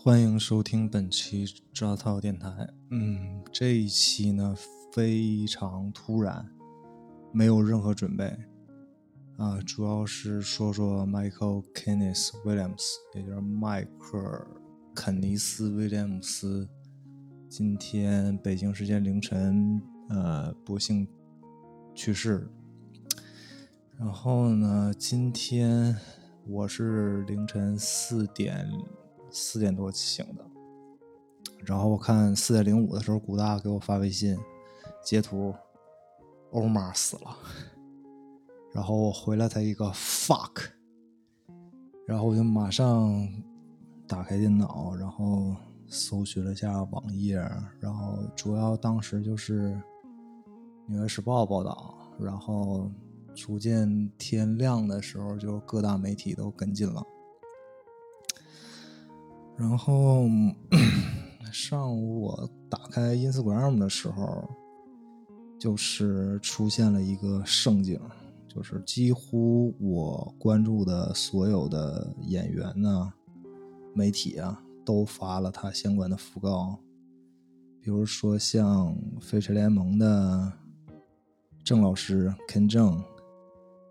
欢迎收听本期抓套电台。嗯，这一期呢非常突然，没有任何准备啊，主要是说说 Michael Kenneth Williams，也就是迈克尔·肯尼斯·威廉姆斯，今天北京时间凌晨，呃，不幸去世。然后呢，今天我是凌晨四点四点多醒的，然后我看四点零五的时候，古大给我发微信截图，欧玛死了，然后我回了他一个 fuck，然后我就马上打开电脑，然后搜寻了一下网页，然后主要当时就是《纽约时报》报道，然后。逐渐天亮的时候，就各大媒体都跟进了。然后 上午我打开 Instagram 的时候，就是出现了一个盛景，就是几乎我关注的所有的演员呢、媒体啊，都发了他相关的讣告。比如说像飞驰联盟的郑老师 Ken 郑。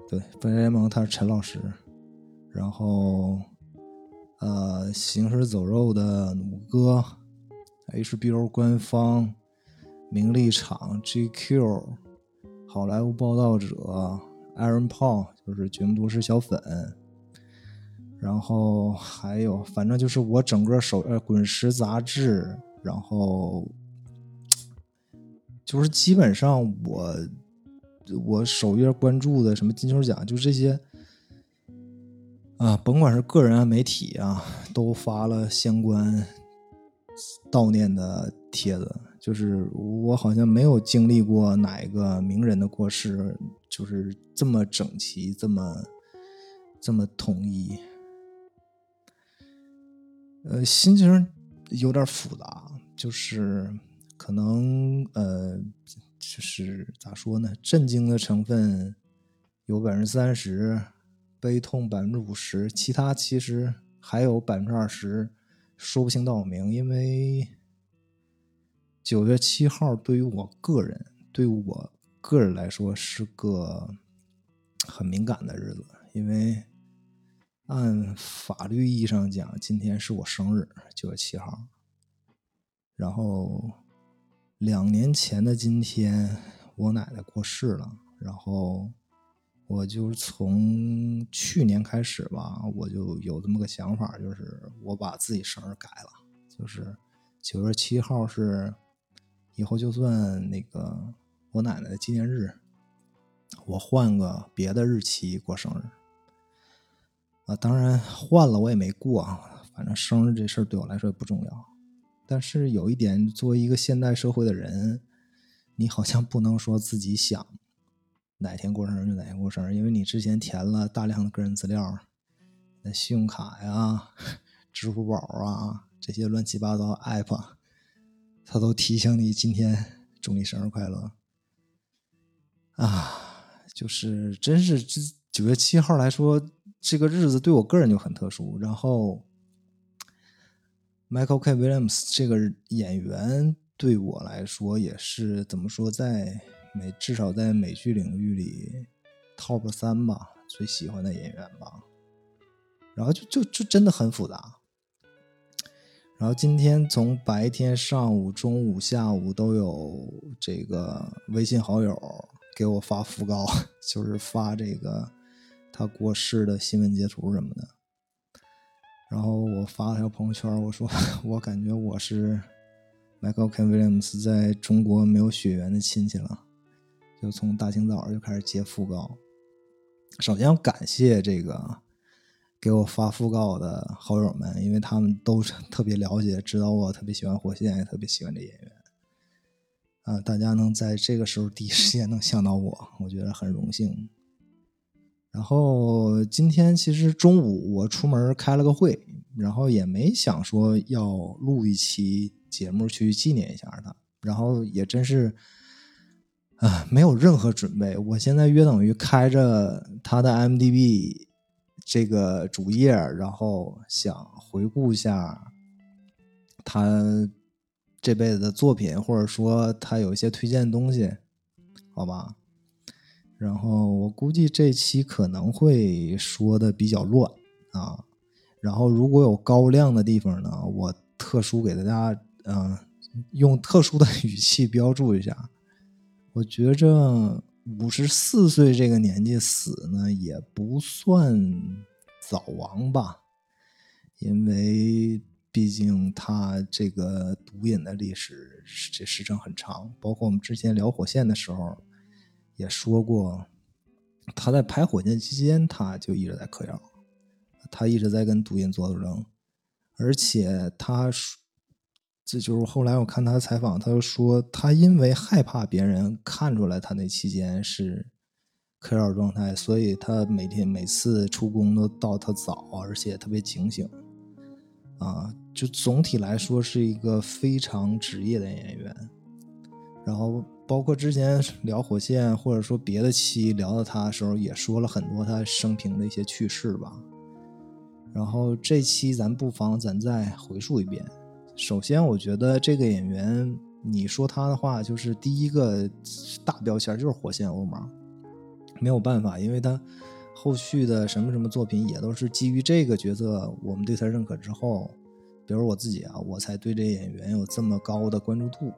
对，飞驰联盟他是陈老师，然后，呃，行尸走肉的弩哥，HBO 官方，名利场，GQ，好莱坞报道者，Aaron Paul 就是绝命毒师小粉，然后还有，反正就是我整个手呃滚石杂志，然后，就是基本上我。我首页关注的什么金球奖，就这些啊，甭管是个人啊、媒体啊，都发了相关悼念的帖子。就是我好像没有经历过哪一个名人的过世，就是这么整齐、这么这么统一。呃，心情有点复杂，就是可能呃。就是咋说呢？震惊的成分有百分之三十，悲痛百分之五十，其他其实还有百分之二十说不清道不明。因为九月七号对于我个人，对我个人来说是个很敏感的日子，因为按法律意义上讲，今天是我生日，九月七号，然后。两年前的今天，我奶奶过世了。然后，我就是从去年开始吧，我就有这么个想法，就是我把自己生日改了，就是九月七号是以后就算那个我奶奶的纪念日，我换个别的日期过生日。啊，当然换了我也没过，反正生日这事儿对我来说也不重要。但是有一点，作为一个现代社会的人，你好像不能说自己想哪天过生日就哪天过生日，因为你之前填了大量的个人资料，那信用卡呀、支付宝啊这些乱七八糟 app，它都提醒你今天祝你生日快乐啊！就是真是这九月七号来说，这个日子对我个人就很特殊，然后。Michael K. Williams 这个演员对我来说也是怎么说，在美至少在美剧领域里 top 三吧，最喜欢的演员吧。然后就就就真的很复杂。然后今天从白天、上午、中午、下午都有这个微信好友给我发讣告，就是发这个他过世的新闻截图什么的。然后我发了条朋友圈，我说 我感觉我是 Michael K. Williams 在中国没有血缘的亲戚了，就从大清早就开始接讣告。首先要感谢这个给我发讣告的好友们，因为他们都 特别了解，知道我特别喜欢火线，也特别喜欢这演员。啊，大家能在这个时候第一时间能想到我，我觉得很荣幸。然后今天其实中午我出门开了个会，然后也没想说要录一期节目去纪念一下他，然后也真是啊没有任何准备。我现在约等于开着他的 M D B 这个主页，然后想回顾一下他这辈子的作品，或者说他有一些推荐的东西，好吧？然后我估计这期可能会说的比较乱啊。然后如果有高亮的地方呢，我特殊给大家嗯用特殊的 语气标注一下。我觉着五十四岁这个年纪死呢，也不算早亡吧，因为毕竟他这个毒瘾的历史这时程很长，包括我们之前聊火线的时候也说过，他在拍火线期间他就一直在嗑药，他一直在跟毒瘾做斗争，而且他。这就是后来我看他采访，他就说他因为害怕别人看出来他那期间是嗑药状态，所以他每天每次出工都到特早，而且特别警醒。啊，就总体来说是一个非常职业的演员。然后包括之前聊火线或者说别的期聊到他的时候，也说了很多他生平的一些趣事吧。然后这期咱不妨咱再回述一遍。首先，我觉得这个演员，你说他的话，就是第一个大标签就是火线欧玛，没有办法，因为他后续的什么什么作品也都是基于这个角色，我们对他认可之后，比如我自己啊，我才对这演员有这么高的关注度。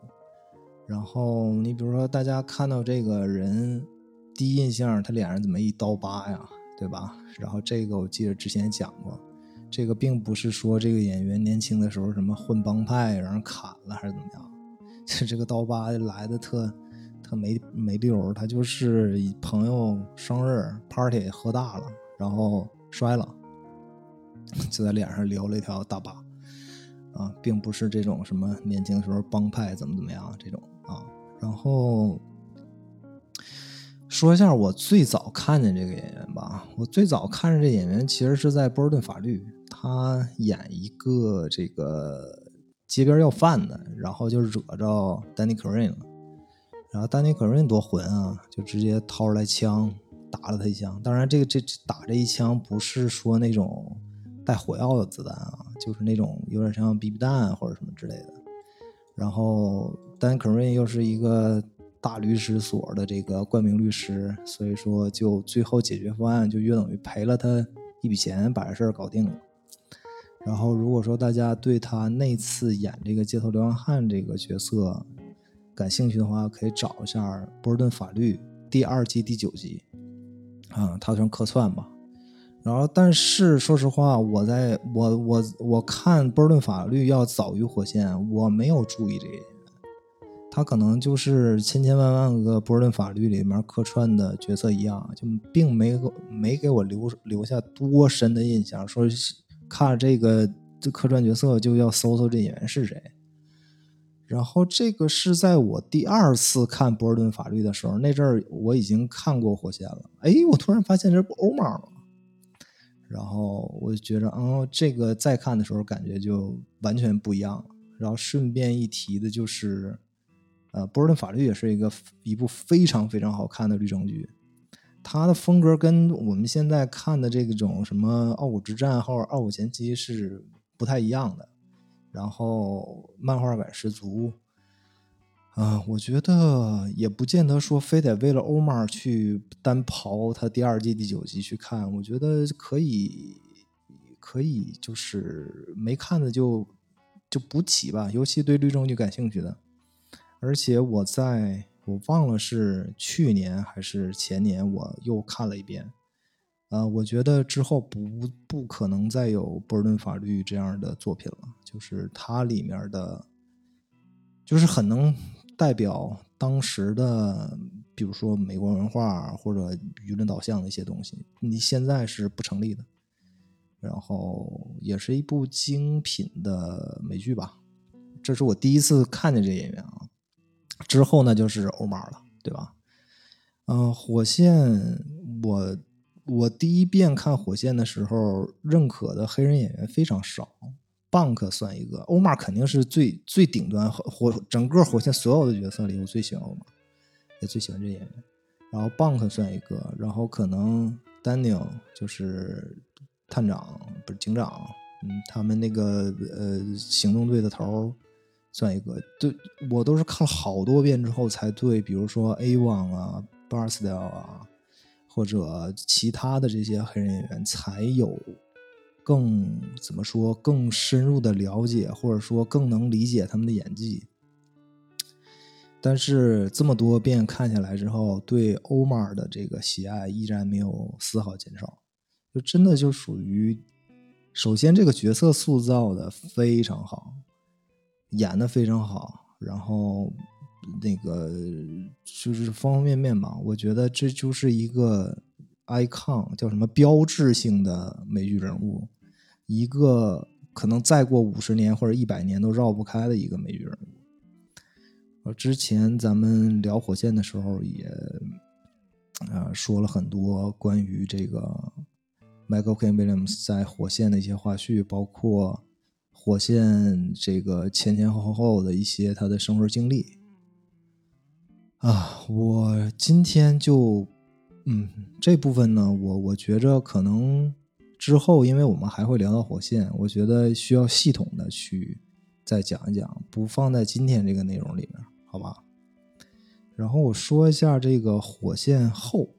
然后你比如说，大家看到这个人第一印象，他脸上怎么一刀疤呀，对吧？然后这个我记得之前讲过。这个并不是说这个演员年轻的时候什么混帮派让人砍了还是怎么样，这这个刀疤来的特特没没溜他就是朋友生日 party 喝大了，然后摔了，就在脸上留了一条大疤，啊，并不是这种什么年轻的时候帮派怎么怎么样这种啊，然后。说一下我最早看见这个演员吧。我最早看见这演员其实是在《波士顿法律》，他演一个这个街边要饭的，然后就惹着 Danny c r a n 了。然后 Danny c r a n 多混啊，就直接掏出来枪打了他一枪。当然，这个这打这一枪不是说那种带火药的子弹啊，就是那种有点像 BB 弹或者什么之类的。然后 Danny c r a n 又是一个。大律师所的这个冠名律师，所以说就最后解决方案就约等于赔了他一笔钱，把这事儿搞定了。然后如果说大家对他那次演这个街头流浪汉这个角色感兴趣的话，可以找一下《波尔顿法律》第二季第九集，啊，他算客串吧。然后但是说实话，我在我我我看《波尔顿法律》要早于火线，我没有注意这个。他可能就是千千万万个波尔顿法律里面客串的角色一样，就并没没给我留留下多深的印象。说看这个这客串角色就要搜搜这演员是谁。然后这个是在我第二次看波尔顿法律的时候，那阵儿我已经看过火线了。哎，我突然发现这不欧玛吗？然后我就觉着，哦，这个再看的时候感觉就完全不一样了。然后顺便一提的就是。呃，波士顿法律也是一个一部非常非常好看的律政剧，它的风格跟我们现在看的这种什么《傲骨之战》或者《傲骨前期》是不太一样的，然后漫画感十足。啊，我觉得也不见得说非得为了欧玛去单刨它第二季第九集去看，我觉得可以，可以就是没看的就就补起吧，尤其对律政剧感兴趣的。而且我在我忘了是去年还是前年，我又看了一遍。呃，我觉得之后不不可能再有《波尔顿法律》这样的作品了。就是它里面的，就是很能代表当时的，比如说美国文化或者舆论导向的一些东西，你现在是不成立的。然后也是一部精品的美剧吧。这是我第一次看见这演员啊。之后呢，就是欧玛了，对吧？嗯，火线，我我第一遍看火线的时候，认可的黑人演员非常少，Bank 算一个，欧玛肯定是最最顶端火整个火线所有的角色里，我最喜欢欧玛，也最喜欢这演员。然后 Bank 算一个，然后可能 Daniel 就是探长，不是警长，嗯，他们那个呃行动队的头算一个，对我都是看了好多遍之后才对，比如说 A One 啊、Barstow 啊，或者其他的这些黑人演员才有更怎么说更深入的了解，或者说更能理解他们的演技。但是这么多遍看下来之后，对欧马尔的这个喜爱依然没有丝毫减少，就真的就属于。首先，这个角色塑造的非常好，演的非常好，然后那个就是方方面面吧。我觉得这就是一个 icon，叫什么标志性的美剧人物，一个可能再过五十年或者一百年都绕不开的一个美剧人物。之前咱们聊火线的时候也啊说了很多关于这个。Michael K. Williams 在火线的一些花絮，包括火线这个前前后后的一些他的生活经历啊，我今天就嗯这部分呢，我我觉着可能之后，因为我们还会聊到火线，我觉得需要系统的去再讲一讲，不放在今天这个内容里面，好吧？然后我说一下这个火线后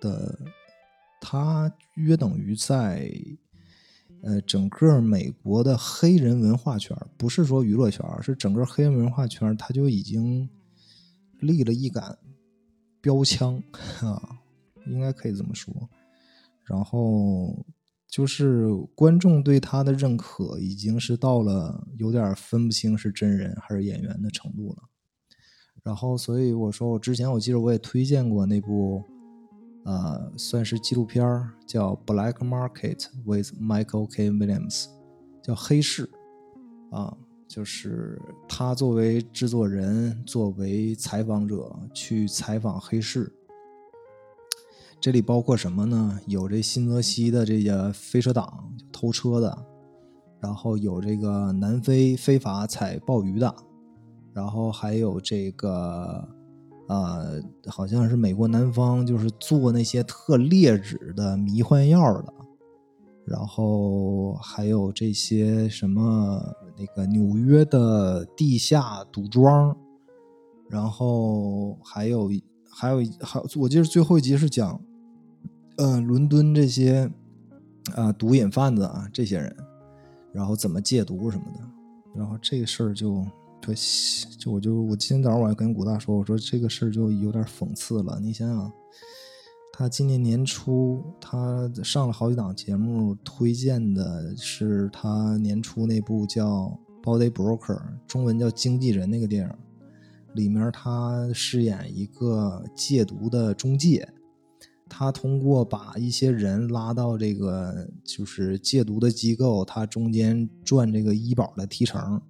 的。它约等于在，呃，整个美国的黑人文化圈，不是说娱乐圈，是整个黑人文化圈，它就已经立了一杆标枪啊，应该可以这么说。然后就是观众对他的认可，已经是到了有点分不清是真人还是演员的程度了。然后，所以我说，我之前我记得我也推荐过那部。呃，算是纪录片叫《Black Market with Michael K. Williams》，叫黑市啊，就是他作为制作人，作为采访者去采访黑市。这里包括什么呢？有这新泽西的这个飞车党偷车的，然后有这个南非非法采鲍鱼的，然后还有这个。啊，好像是美国南方，就是做那些特劣质的迷幻药的，然后还有这些什么那个纽约的地下赌庄，然后还有还有还我记得最后一集是讲，呃，伦敦这些啊毒瘾贩子啊这些人，然后怎么戒毒什么的，然后这个事儿就。对，就我就我今天早上我还跟古大说，我说这个事儿就有点讽刺了。你想想，他今年年初他上了好几档节目，推荐的是他年初那部叫《Body Broker》，中文叫《经纪人》那个电影，里面他饰演一个戒毒的中介，他通过把一些人拉到这个就是戒毒的机构，他中间赚这个医保的提成。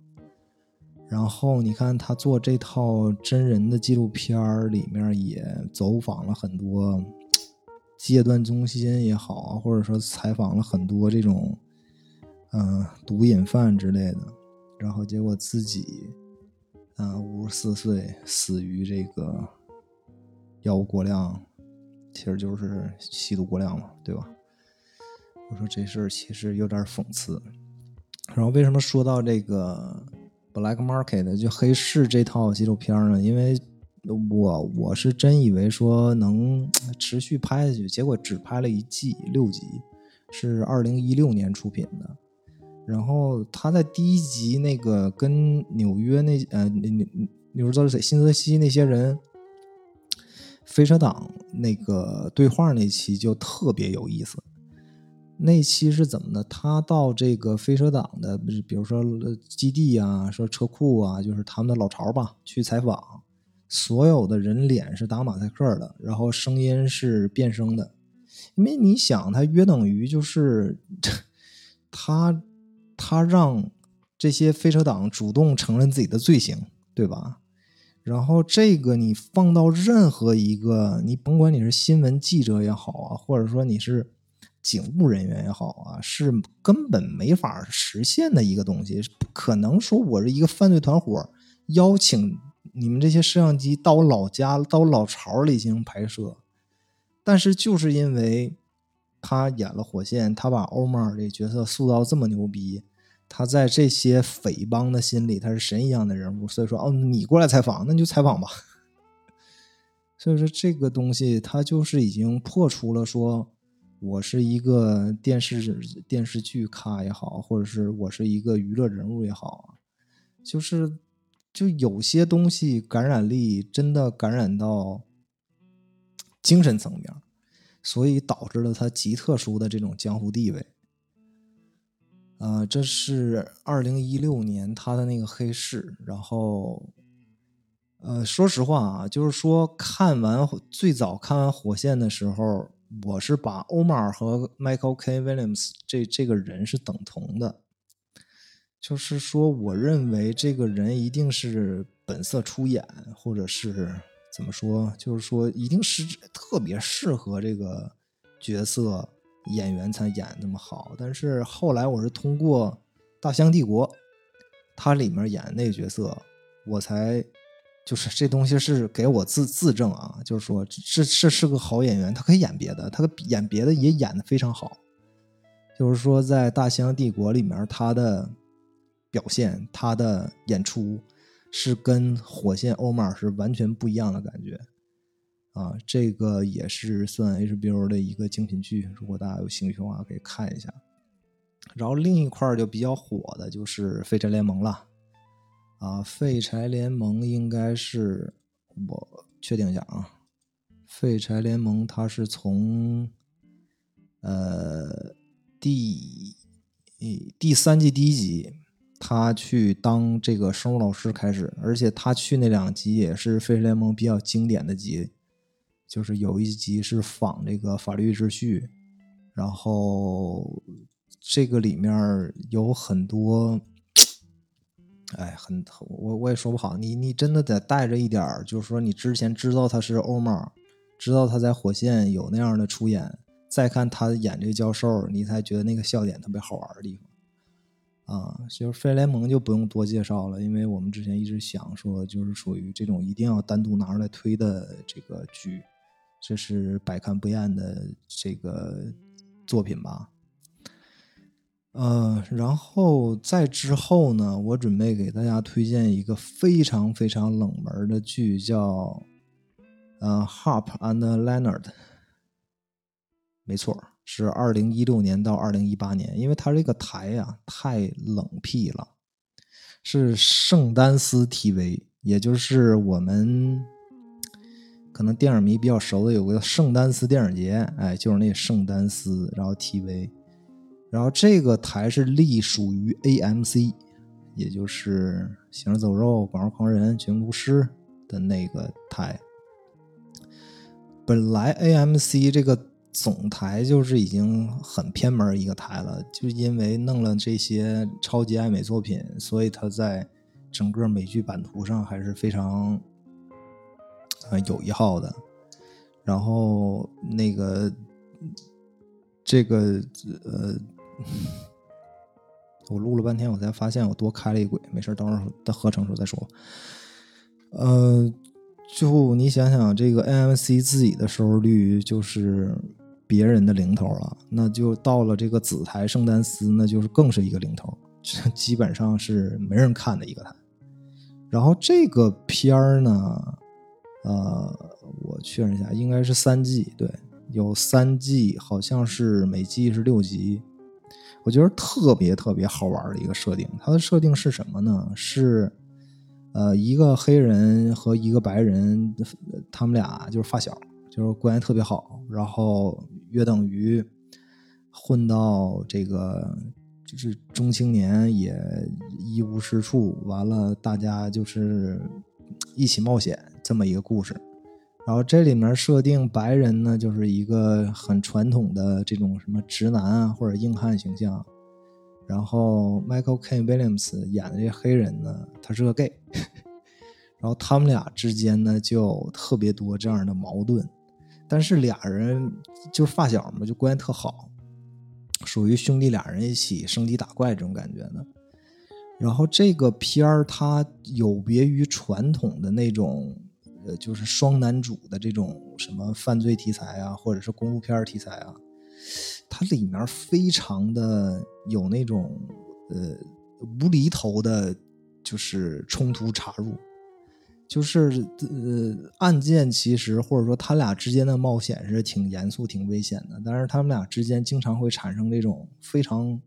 然后你看他做这套真人的纪录片里面也走访了很多戒断中心也好啊，或者说采访了很多这种嗯毒瘾犯之类的，然后结果自己嗯五十四岁死于这个药物过量，其实就是吸毒过量嘛，对吧？我说这事儿其实有点讽刺。然后为什么说到这个？Black Market 就黑市这套纪录片呢，因为我我是真以为说能持续拍下去，结果只拍了一季六集，是二零一六年出品的。然后他在第一集那个跟纽约那呃那那你说谁新泽西那些人飞车党那个对话那期就特别有意思。那期是怎么的？他到这个飞车党的，比如说基地啊，说车库啊，就是他们的老巢吧，去采访。所有的人脸是打马赛克的，然后声音是变声的，因为你想，他约等于就是他他让这些飞车党主动承认自己的罪行，对吧？然后这个你放到任何一个，你甭管你是新闻记者也好啊，或者说你是。警务人员也好啊，是根本没法实现的一个东西，不可能说我是一个犯罪团伙，邀请你们这些摄像机到我老家、到我老巢里进行拍摄。但是就是因为他演了火线，他把欧马尔这角色塑造这么牛逼，他在这些匪帮的心里他是神一样的人物，所以说哦，你过来采访，那你就采访吧。所以说这个东西它就是已经破除了说。我是一个电视电视剧咖也好，或者是我是一个娱乐人物也好，就是就有些东西感染力真的感染到精神层面，所以导致了他极特殊的这种江湖地位。呃，这是二零一六年他的那个黑市，然后，呃，说实话啊，就是说看完最早看完火线的时候。我是把欧马尔和 Michael K. Williams 这这个人是等同的，就是说，我认为这个人一定是本色出演，或者是怎么说，就是说，一定是特别适合这个角色演员才演那么好。但是后来我是通过《大象帝国》，他里面演那个角色，我才。就是这东西是给我自自证啊，就是说这这是个好演员，他可以演别的，他演别的也演的非常好。就是说在《大西洋帝国》里面，他的表现，他的演出是跟《火线》欧马是完全不一样的感觉啊。这个也是算 HBO 的一个精品剧，如果大家有兴趣的话，可以看一下。然后另一块就比较火的就是《飞车联盟》了。啊，废柴联盟应该是我确定一下啊。废柴联盟它是从呃第第三季第一集他去当这个生物老师开始，而且他去那两集也是废柴联盟比较经典的集，就是有一集是仿这个法律秩序，然后这个里面有很多。哎，很我我也说不好，你你真的得带着一点，就是说你之前知道他是欧猫，知道他在火线有那样的出演，再看他演这个教授，你才觉得那个笑点特别好玩的地方。啊，就是废联盟就不用多介绍了，因为我们之前一直想说，就是属于这种一定要单独拿出来推的这个剧，这是百看不厌的这个作品吧。呃，然后在之后呢，我准备给大家推荐一个非常非常冷门的剧，叫呃《Harp and Leonard》。没错，是二零一六年到二零一八年，因为它这个台呀太冷僻了，是圣丹斯 TV，也就是我们可能电影迷比较熟的有个圣丹斯电影节，哎，就是那圣丹斯，然后 TV。然后这个台是隶属于 AMC，也就是《行尸走肉》《广告狂人》《绝命毒师》的那个台。本来 AMC 这个总台就是已经很偏门一个台了，就因为弄了这些超级爱美作品，所以它在整个美剧版图上还是非常呃有一号的。然后那个这个呃。我录了半天，我才发现我多开了一轨。没事，等会儿的合成时候再说。呃，就你想想，这个 AMC 自己的收视率就是别人的零头了，那就到了这个子台圣丹斯，那就是更是一个零头，基本上是没人看的一个台。然后这个片儿呢，呃，我确认一下，应该是三季，对，有三季，好像是每季是六集。我觉得特别特别好玩的一个设定，它的设定是什么呢？是，呃，一个黑人和一个白人，他们俩就是发小，就是关系特别好，然后约等于混到这个就是中青年，也一无是处，完了大家就是一起冒险这么一个故事。然后这里面设定白人呢，就是一个很传统的这种什么直男啊或者硬汉形象。然后 Michael K. Williams 演的这黑人呢，他是个 gay。然后他们俩之间呢就特别多这样的矛盾，但是俩人就是发小嘛，就关系特好，属于兄弟俩人一起升级打怪这种感觉的。然后这个片儿它有别于传统的那种。呃，就是双男主的这种什么犯罪题材啊，或者是公路片题材啊，它里面非常的有那种呃无厘头的，就是冲突插入，就是呃案件其实或者说他俩之间的冒险是挺严肃、挺危险的，但是他们俩之间经常会产生这种非常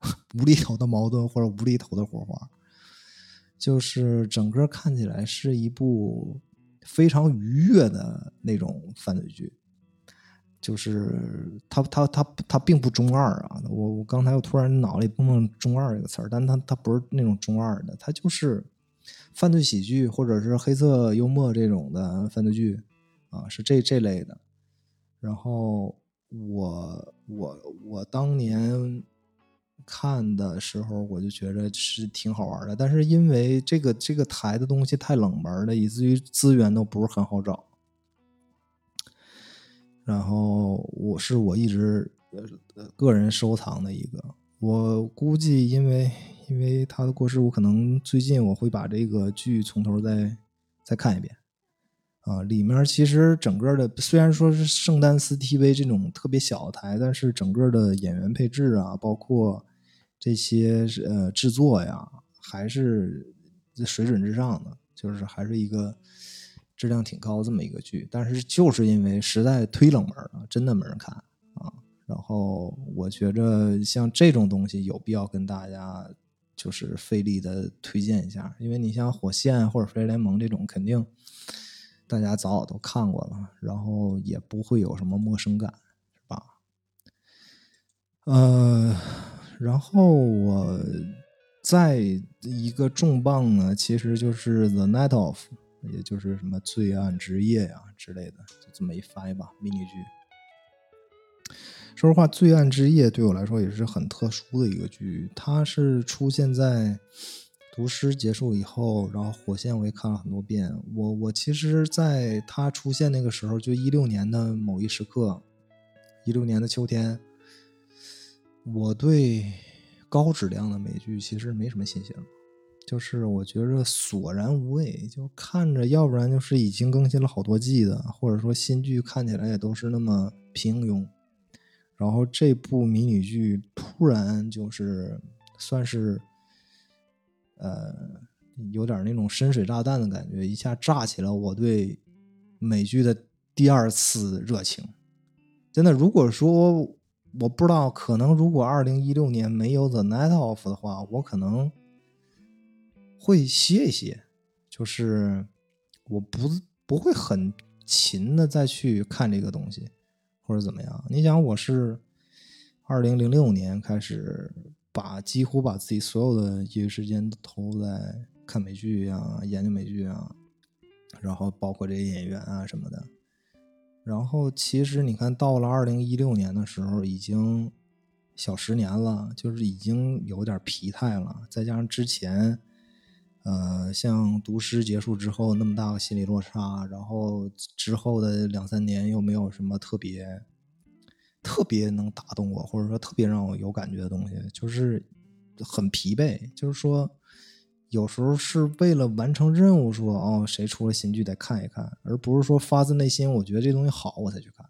无厘头的矛盾或者无厘头的火花，就是整个看起来是一部非常愉悦的那种犯罪剧。就是他他他他并不中二啊！我我刚才我突然脑里蹦蹦“中二”这个词儿，但他他不是那种中二的，他就是犯罪喜剧或者是黑色幽默这种的犯罪剧啊，是这这类的。然后我我我当年看的时候，我就觉得是挺好玩的，但是因为这个这个台的东西太冷门了，以至于资源都不是很好找。然后我是我一直呃个人收藏的一个，我估计因为因为他的过世，我可能最近我会把这个剧从头再再看一遍啊。里面其实整个的虽然说是圣丹斯 TV 这种特别小的台，但是整个的演员配置啊，包括这些呃制作呀，还是水准之上的，就是还是一个。质量挺高这么一个剧，但是就是因为实在忒冷门了，真的没人看啊。然后我觉着像这种东西有必要跟大家就是费力的推荐一下，因为你像《火线》或者《飞联盟》这种，肯定大家早早都看过了，然后也不会有什么陌生感，是吧？呃，然后我再一个重磅呢，其实就是《The Night of》。也就是什么罪案之夜呀之类的，就这么一翻吧。迷你剧，说实话，罪案之夜对我来说也是很特殊的一个剧。它是出现在读诗结束以后，然后火线我也看了很多遍。我我其实在它出现那个时候，就一六年的某一时刻，一六年的秋天，我对高质量的美剧其实没什么信心了。就是我觉着索然无味，就看着，要不然就是已经更新了好多季的，或者说新剧看起来也都是那么平庸。然后这部迷你剧突然就是算是，呃，有点那种深水炸弹的感觉，一下炸起了我对美剧的第二次热情。真的，如果说我不知道，可能如果二零一六年没有《The Night Of》的话，我可能。会歇一歇，就是我不不会很勤的再去看这个东西，或者怎么样。你想，我是二零零六年开始把几乎把自己所有的业余时间都投入在看美剧啊、研究美剧啊，然后包括这些演员啊什么的。然后其实你看到了二零一六年的时候，已经小十年了，就是已经有点疲态了，再加上之前。呃，像读诗结束之后那么大个心理落差，然后之后的两三年又没有什么特别特别能打动我，或者说特别让我有感觉的东西，就是很疲惫。就是说，有时候是为了完成任务，说哦，谁出了新剧得看一看，而不是说发自内心，我觉得这东西好我才去看。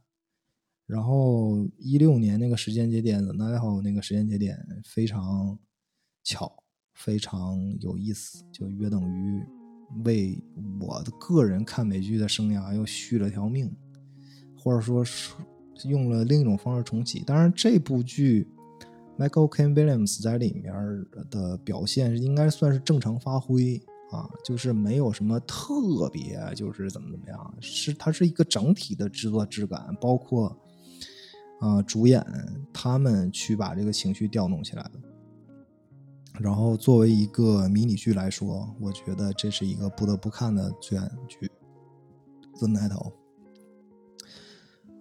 然后一六年那个时间节点的那好那个时间节点非常巧。非常有意思，就约等于为我的个人看美剧的生涯又续了条命，或者说是用了另一种方式重启。当然，这部剧 Michael K. Williams 在里面的表现应该算是正常发挥啊，就是没有什么特别，就是怎么怎么样，是它是一个整体的制作质感，包括啊主演他们去把这个情绪调动起来的。然后作为一个迷你剧来说，我觉得这是一个不得不看的罪案剧，《The Night of》。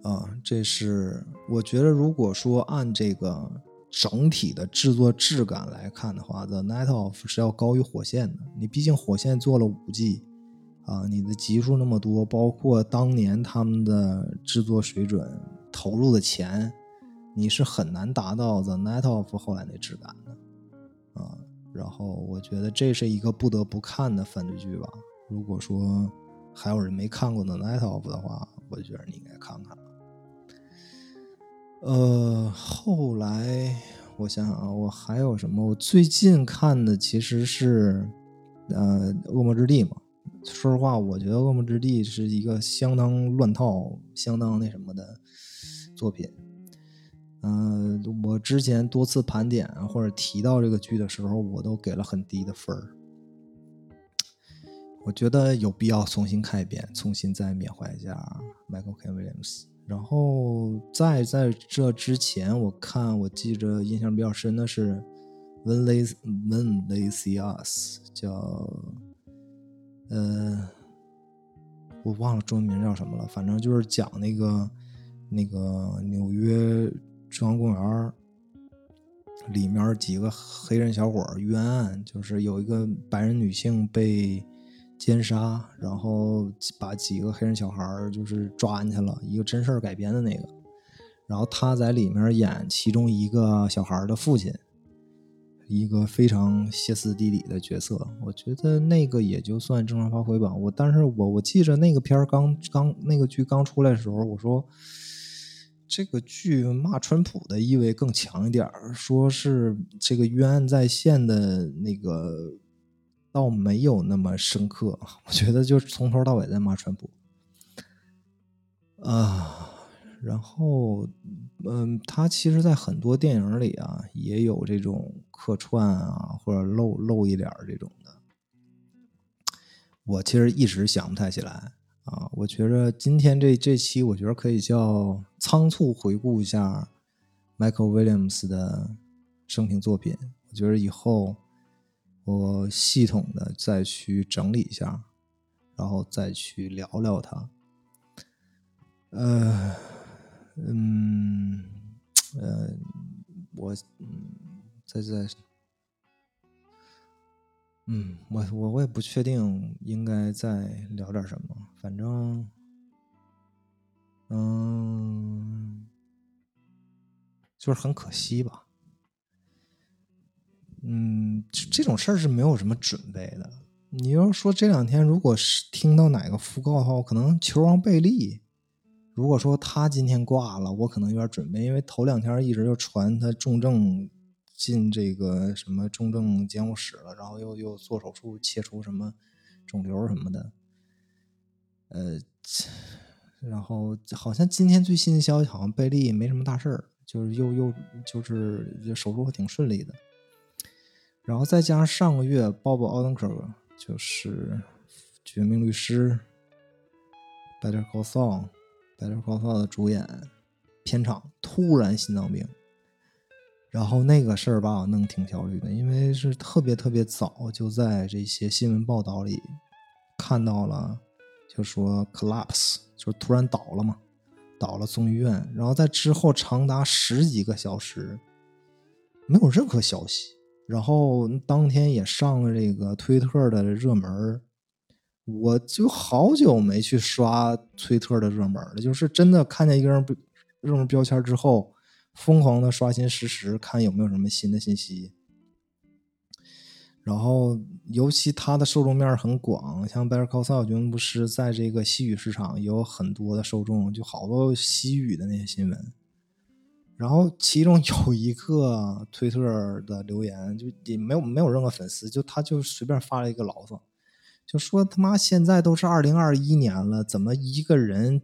啊，这是我觉得，如果说按这个整体的制作质感来看的话，《The Night of》是要高于《火线》的。你毕竟《火线》做了五季，啊，你的集数那么多，包括当年他们的制作水准、投入的钱，你是很难达到《The Night of》后来那质感的。啊，然后我觉得这是一个不得不看的犯罪剧吧。如果说还有人没看过的《Night of》的话，我觉得你应该看看。呃，后来我想想啊，我还有什么？我最近看的其实是呃《恶魔之地》嘛。说实话，我觉得《恶魔之地》是一个相当乱套、相当那什么的作品。嗯，我之前多次盘点或者提到这个剧的时候，我都给了很低的分儿。我觉得有必要重新看一遍，重新再缅怀一下 Michael K. Williams。然后在在这之前，我看我记着印象比较深的是 When They When They See Us，叫呃，我忘了中文名叫什么了，反正就是讲那个那个纽约中央公园里面几个黑人小伙冤案，就是有一个白人女性被。奸杀，然后把几个黑人小孩就是抓进去了，一个真事儿改编的那个。然后他在里面演其中一个小孩的父亲，一个非常歇斯底里的角色。我觉得那个也就算正常发挥吧。我但是我我记着那个片儿刚刚那个剧刚出来的时候，我说这个剧骂川普的意味更强一点说是这个冤案在线的那个。倒没有那么深刻，我觉得就从头到尾在骂川普啊。然后，嗯，他其实，在很多电影里啊，也有这种客串啊，或者露露一点这种的。我其实一直想不太起来啊。我觉着今天这这期，我觉得可以叫仓促回顾一下 Michael Williams 的生平作品。我觉得以后。我系统的再去整理一下，然后再去聊聊它。呃，嗯，呃，我，嗯，在在，嗯，我我我也不确定应该再聊点什么，反正，嗯，就是很可惜吧。嗯，这种事儿是没有什么准备的。你要说这两天，如果是听到哪个讣告的话，我可能球王贝利，如果说他今天挂了，我可能有点准备，因为头两天一直就传他重症进这个什么重症监护室了，然后又又做手术切除什么肿瘤什么的。呃，然后好像今天最新的消息，好像贝利没什么大事儿，就是又又就是手术还挺顺利的。然后再加上上个月鲍勃·奥登克就是《绝命律师》Better Call Saul，Better Call Saul 的主演，片场突然心脏病，然后那个事儿把我弄挺焦虑的，因为是特别特别早就在这些新闻报道里看到了，就说 collapse 就突然倒了嘛，倒了送医院，然后在之后长达十几个小时没有任何消息。然后当天也上了这个推特的热门我就好久没去刷推特的热门了，就是真的看见一个人热门标签之后，疯狂的刷新实时，看有没有什么新的信息。然后尤其它的受众面很广，像 Better Call Saul 绝命律师在这个西语市场有很多的受众，就好多西语的那些新闻。然后其中有一个推特的留言，就也没有没有任何粉丝，就他就随便发了一个牢骚，就说他妈现在都是二零二一年了，怎么一个人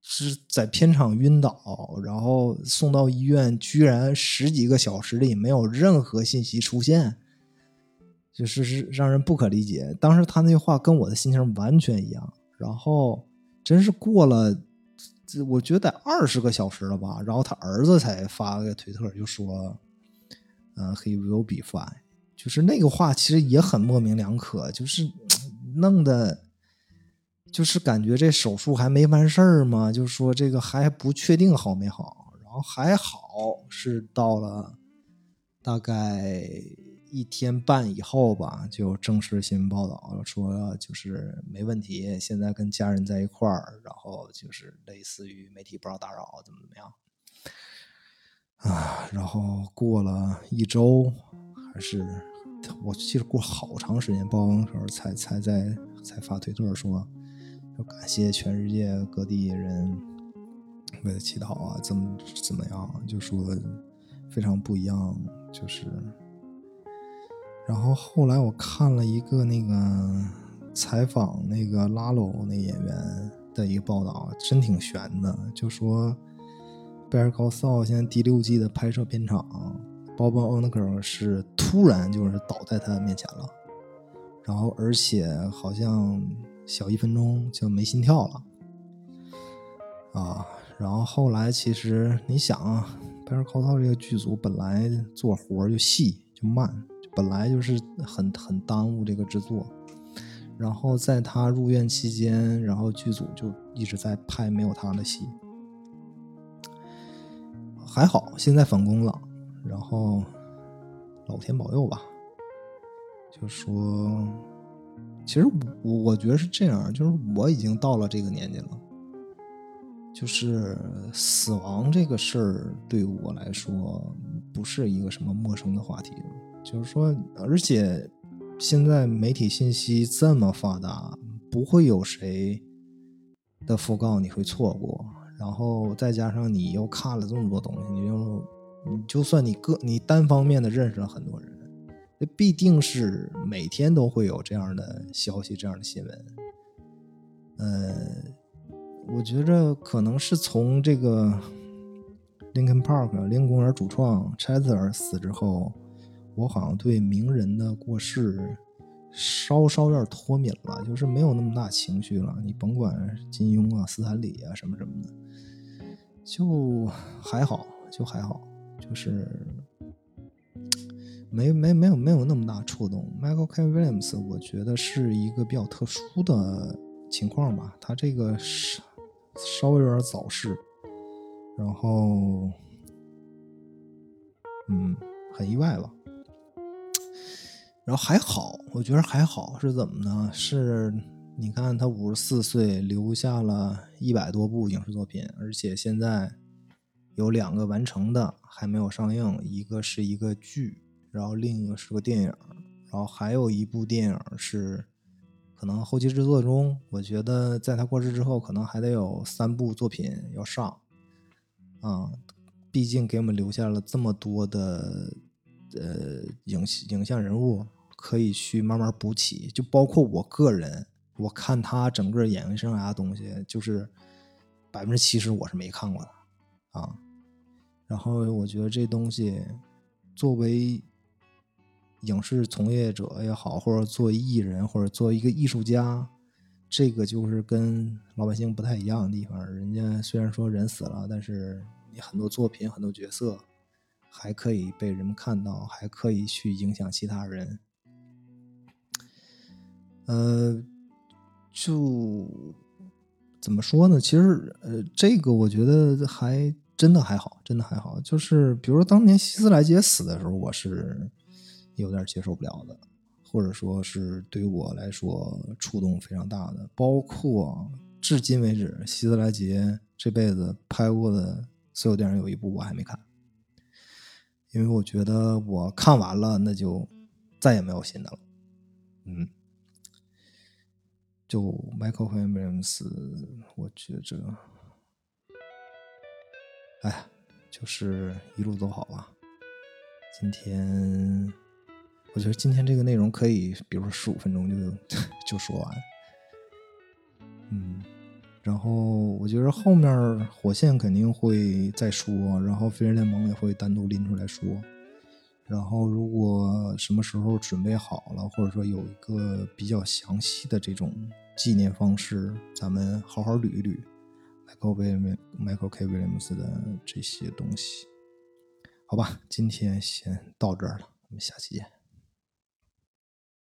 是在片场晕倒，然后送到医院，居然十几个小时里没有任何信息出现，就是是让人不可理解。当时他那话跟我的心情完全一样，然后真是过了。我觉得二十个小时了吧，然后他儿子才发个推特，就说：“呃，he will be fine。”就是那个话其实也很模棱两可，就是 弄的，就是感觉这手术还没完事儿嘛，就是说这个还不确定好没好，然后还好是到了大概。一天半以后吧，就正式新闻报道了说，就是没问题，现在跟家人在一块儿，然后就是类似于媒体不让打扰，怎么怎么样啊？然后过了一周，还是我记得过好长时间，曝光时候才才在才发推特说，要感谢全世界各地人为了乞讨啊，怎么怎么样，就说非常不一样，就是。然后后来我看了一个那个采访那个拉鲁那演员的一个报道，真挺悬的，就说贝尔高萨现在第六季的拍摄片场，鲍勃欧纳克是突然就是倒在他面前了，然后而且好像小一分钟就没心跳了，啊，然后后来其实你想啊，贝尔高萨这个剧组本来做活就细就慢。本来就是很很耽误这个制作，然后在他入院期间，然后剧组就一直在拍没有他的戏，还好现在返工了，然后老天保佑吧。就说，其实我我觉得是这样，就是我已经到了这个年纪了，就是死亡这个事儿对我来说不是一个什么陌生的话题。就是说，而且现在媒体信息这么发达，不会有谁的讣告你会错过。然后再加上你又看了这么多东西，你就你就算你个你单方面的认识了很多人，那必定是每天都会有这样的消息、这样的新闻。呃，我觉着可能是从这个 Lincoln Park 林肯公园主创 Chaser 死之后。我好像对名人的过世稍稍有点脱敏了，就是没有那么大情绪了。你甭管金庸啊、斯坦李啊什么什么的，就还好，就还好，就是没没没有没有那么大触动。Michael K. Williams，我觉得是一个比较特殊的情况吧，他这个稍稍微有点早逝，然后嗯，很意外吧。然后还好，我觉得还好是怎么呢？是，你看他五十四岁留下了一百多部影视作品，而且现在有两个完成的还没有上映，一个是一个剧，然后另一个是个电影，然后还有一部电影是可能后期制作中。我觉得在他过世之后，可能还得有三部作品要上，啊，毕竟给我们留下了这么多的。呃，影影像人物可以去慢慢补起，就包括我个人，我看他整个演艺生涯的东西，就是百分之七十我是没看过的啊。然后我觉得这东西，作为影视从业者也好，或者做艺人，或者做一个艺术家，这个就是跟老百姓不太一样的地方。人家虽然说人死了，但是你很多作品、很多角色。还可以被人们看到，还可以去影响其他人。呃，就怎么说呢？其实，呃，这个我觉得还真的还好，真的还好。就是比如说当年希斯莱杰死的时候，我是有点接受不了的，或者说是对于我来说触动非常大的。包括至今为止，希斯莱杰这辈子拍过的所有电影，有一部我还没看。因为我觉得我看完了，那就再也没有新的了。嗯，就 Michael Williams，我觉着，哎，就是一路走好吧。今天，我觉得今天这个内容可以，比如说十五分钟就 就说完。嗯。然后我觉得后面火线肯定会再说，然后飞人联盟也会单独拎出来说。然后如果什么时候准备好了，或者说有一个比较详细的这种纪念方式，咱们好好捋一捋 Michael will Michael K Williams 的这些东西，好吧？今天先到这儿了，我们下期见。